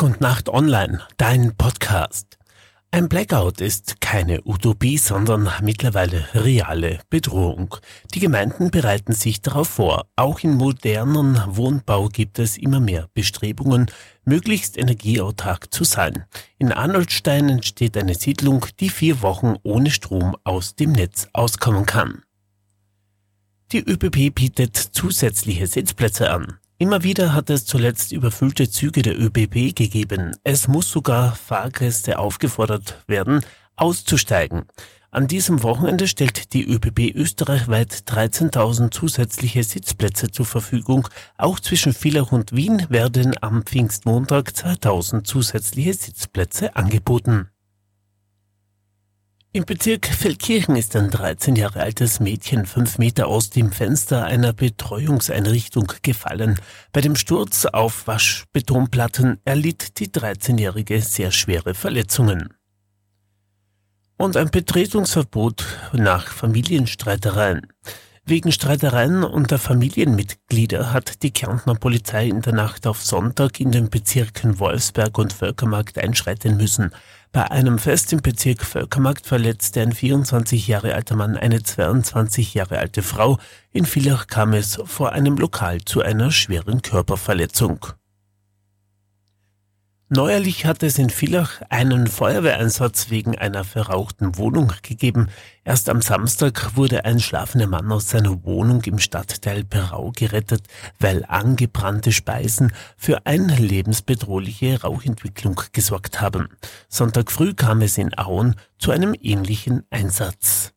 Tag und Nacht online, dein Podcast. Ein Blackout ist keine Utopie, sondern mittlerweile reale Bedrohung. Die Gemeinden bereiten sich darauf vor. Auch in modernen Wohnbau gibt es immer mehr Bestrebungen, möglichst energieautark zu sein. In Arnoldstein entsteht eine Siedlung, die vier Wochen ohne Strom aus dem Netz auskommen kann. Die ÖBB bietet zusätzliche Sitzplätze an. Immer wieder hat es zuletzt überfüllte Züge der ÖBB gegeben. Es muss sogar Fahrgäste aufgefordert werden, auszusteigen. An diesem Wochenende stellt die ÖBB österreichweit 13.000 zusätzliche Sitzplätze zur Verfügung. Auch zwischen Villach und Wien werden am Pfingstmontag 2.000 zusätzliche Sitzplätze angeboten. Im Bezirk Feldkirchen ist ein 13 Jahre altes Mädchen fünf Meter aus dem Fenster einer Betreuungseinrichtung gefallen. Bei dem Sturz auf Waschbetonplatten erlitt die 13-Jährige sehr schwere Verletzungen. Und ein Betretungsverbot nach Familienstreitereien. Wegen Streitereien unter Familienmitglieder hat die Kärntner Polizei in der Nacht auf Sonntag in den Bezirken Wolfsberg und Völkermarkt einschreiten müssen. Bei einem Fest im Bezirk Völkermarkt verletzte ein 24 Jahre alter Mann eine 22 Jahre alte Frau. In Villach kam es vor einem Lokal zu einer schweren Körperverletzung. Neuerlich hat es in Villach einen Feuerwehreinsatz wegen einer verrauchten Wohnung gegeben. Erst am Samstag wurde ein schlafender Mann aus seiner Wohnung im Stadtteil Perau gerettet, weil angebrannte Speisen für eine lebensbedrohliche Rauchentwicklung gesorgt haben. Sonntag früh kam es in Auen zu einem ähnlichen Einsatz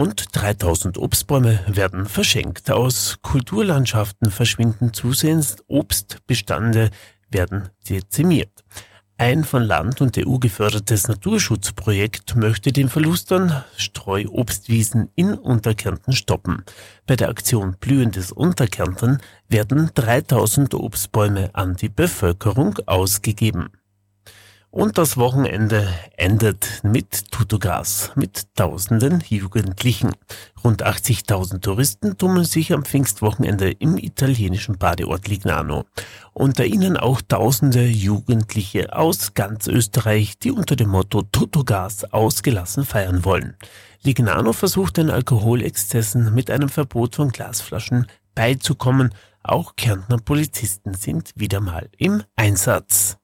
und 3000 Obstbäume werden verschenkt. Aus Kulturlandschaften verschwinden zusehends Obstbestände werden dezimiert. Ein von Land und EU gefördertes Naturschutzprojekt möchte den Verlust an Streuobstwiesen in Unterkärnten stoppen. Bei der Aktion Blühendes Unterkärnten werden 3000 Obstbäume an die Bevölkerung ausgegeben. Und das Wochenende endet mit Tutogas, mit tausenden Jugendlichen. Rund 80.000 Touristen tummeln sich am Pfingstwochenende im italienischen Badeort Lignano. Unter ihnen auch tausende Jugendliche aus ganz Österreich, die unter dem Motto Tutogas ausgelassen feiern wollen. Lignano versucht den Alkoholexzessen mit einem Verbot von Glasflaschen beizukommen. Auch Kärntner Polizisten sind wieder mal im Einsatz.